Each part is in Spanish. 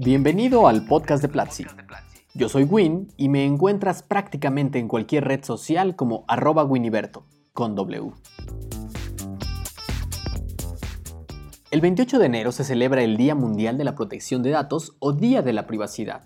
Bienvenido al podcast de Platzi. Yo soy Win y me encuentras prácticamente en cualquier red social como arroba Winiberto, con W. El 28 de enero se celebra el Día Mundial de la Protección de Datos o Día de la Privacidad,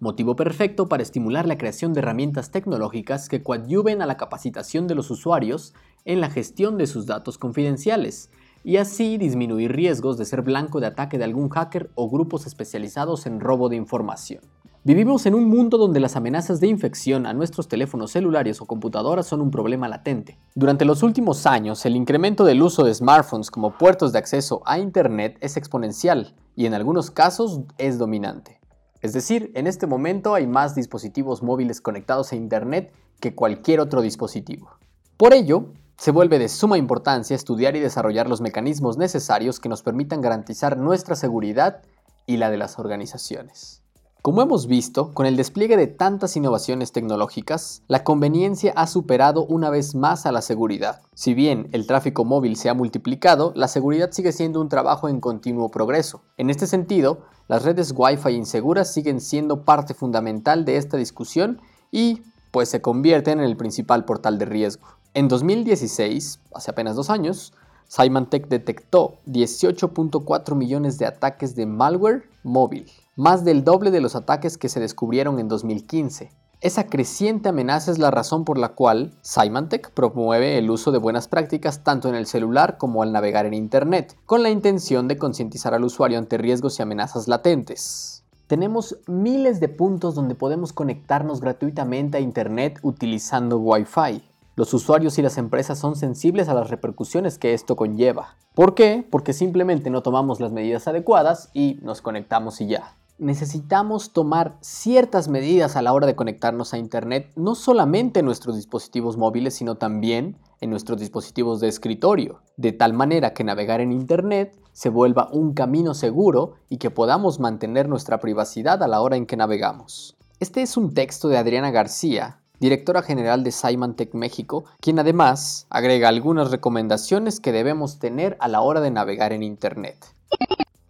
motivo perfecto para estimular la creación de herramientas tecnológicas que coadyuven a la capacitación de los usuarios en la gestión de sus datos confidenciales y así disminuir riesgos de ser blanco de ataque de algún hacker o grupos especializados en robo de información. Vivimos en un mundo donde las amenazas de infección a nuestros teléfonos celulares o computadoras son un problema latente. Durante los últimos años, el incremento del uso de smartphones como puertos de acceso a Internet es exponencial y en algunos casos es dominante. Es decir, en este momento hay más dispositivos móviles conectados a Internet que cualquier otro dispositivo. Por ello, se vuelve de suma importancia estudiar y desarrollar los mecanismos necesarios que nos permitan garantizar nuestra seguridad y la de las organizaciones. Como hemos visto, con el despliegue de tantas innovaciones tecnológicas, la conveniencia ha superado una vez más a la seguridad. Si bien el tráfico móvil se ha multiplicado, la seguridad sigue siendo un trabajo en continuo progreso. En este sentido, las redes Wi-Fi inseguras siguen siendo parte fundamental de esta discusión y pues se convierten en el principal portal de riesgo. En 2016, hace apenas dos años, Symantec detectó 18.4 millones de ataques de malware móvil, más del doble de los ataques que se descubrieron en 2015. Esa creciente amenaza es la razón por la cual Symantec promueve el uso de buenas prácticas tanto en el celular como al navegar en Internet, con la intención de concientizar al usuario ante riesgos y amenazas latentes. Tenemos miles de puntos donde podemos conectarnos gratuitamente a Internet utilizando Wi-Fi. Los usuarios y las empresas son sensibles a las repercusiones que esto conlleva. ¿Por qué? Porque simplemente no tomamos las medidas adecuadas y nos conectamos y ya. Necesitamos tomar ciertas medidas a la hora de conectarnos a Internet, no solamente en nuestros dispositivos móviles, sino también en nuestros dispositivos de escritorio, de tal manera que navegar en Internet se vuelva un camino seguro y que podamos mantener nuestra privacidad a la hora en que navegamos. Este es un texto de Adriana García, directora general de Symantec México, quien además agrega algunas recomendaciones que debemos tener a la hora de navegar en Internet.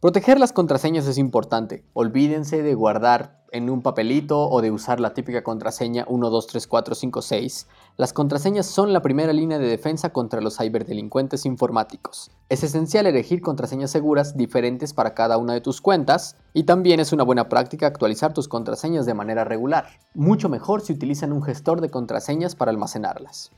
Proteger las contraseñas es importante. Olvídense de guardar en un papelito o de usar la típica contraseña 123456. Las contraseñas son la primera línea de defensa contra los ciberdelincuentes informáticos. Es esencial elegir contraseñas seguras diferentes para cada una de tus cuentas y también es una buena práctica actualizar tus contraseñas de manera regular. Mucho mejor si utilizan un gestor de contraseñas para almacenarlas.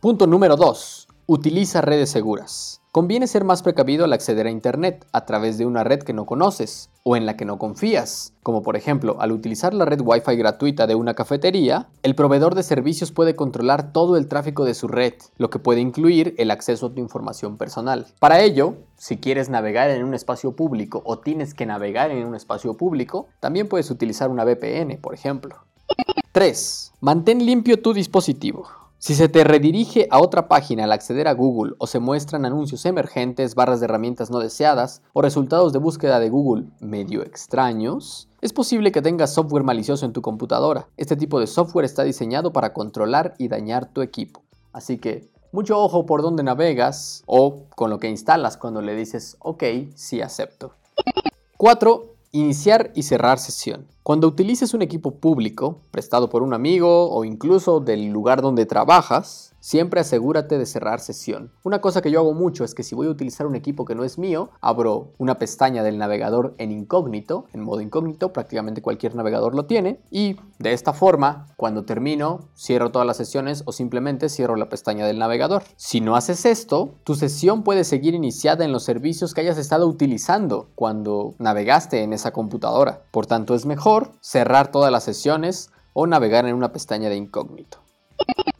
Punto número 2. Utiliza redes seguras. Conviene ser más precavido al acceder a Internet a través de una red que no conoces o en la que no confías, como por ejemplo al utilizar la red Wi-Fi gratuita de una cafetería, el proveedor de servicios puede controlar todo el tráfico de su red, lo que puede incluir el acceso a tu información personal. Para ello, si quieres navegar en un espacio público o tienes que navegar en un espacio público, también puedes utilizar una VPN, por ejemplo. 3. Mantén limpio tu dispositivo. Si se te redirige a otra página al acceder a Google o se muestran anuncios emergentes, barras de herramientas no deseadas o resultados de búsqueda de Google medio extraños, es posible que tengas software malicioso en tu computadora. Este tipo de software está diseñado para controlar y dañar tu equipo. Así que mucho ojo por dónde navegas o con lo que instalas cuando le dices ok, sí acepto. 4. Iniciar y cerrar sesión. Cuando utilices un equipo público, prestado por un amigo o incluso del lugar donde trabajas, siempre asegúrate de cerrar sesión. Una cosa que yo hago mucho es que si voy a utilizar un equipo que no es mío, abro una pestaña del navegador en incógnito, en modo incógnito, prácticamente cualquier navegador lo tiene, y de esta forma, cuando termino, cierro todas las sesiones o simplemente cierro la pestaña del navegador. Si no haces esto, tu sesión puede seguir iniciada en los servicios que hayas estado utilizando cuando navegaste en esa computadora. Por tanto, es mejor cerrar todas las sesiones o navegar en una pestaña de incógnito.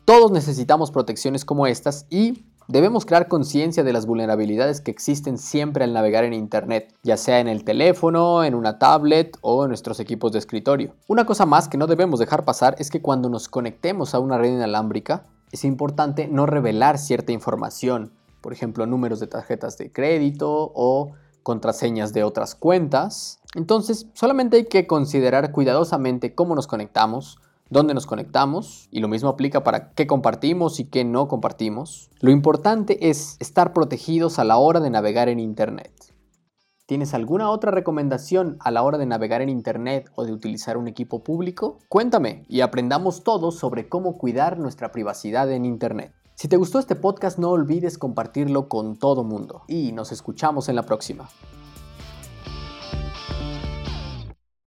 Todos necesitamos protecciones como estas y debemos crear conciencia de las vulnerabilidades que existen siempre al navegar en Internet, ya sea en el teléfono, en una tablet o en nuestros equipos de escritorio. Una cosa más que no debemos dejar pasar es que cuando nos conectemos a una red inalámbrica, es importante no revelar cierta información, por ejemplo números de tarjetas de crédito o contraseñas de otras cuentas. Entonces, solamente hay que considerar cuidadosamente cómo nos conectamos, dónde nos conectamos y lo mismo aplica para qué compartimos y qué no compartimos. Lo importante es estar protegidos a la hora de navegar en Internet. ¿Tienes alguna otra recomendación a la hora de navegar en Internet o de utilizar un equipo público? Cuéntame y aprendamos todos sobre cómo cuidar nuestra privacidad en Internet. Si te gustó este podcast no olvides compartirlo con todo mundo y nos escuchamos en la próxima.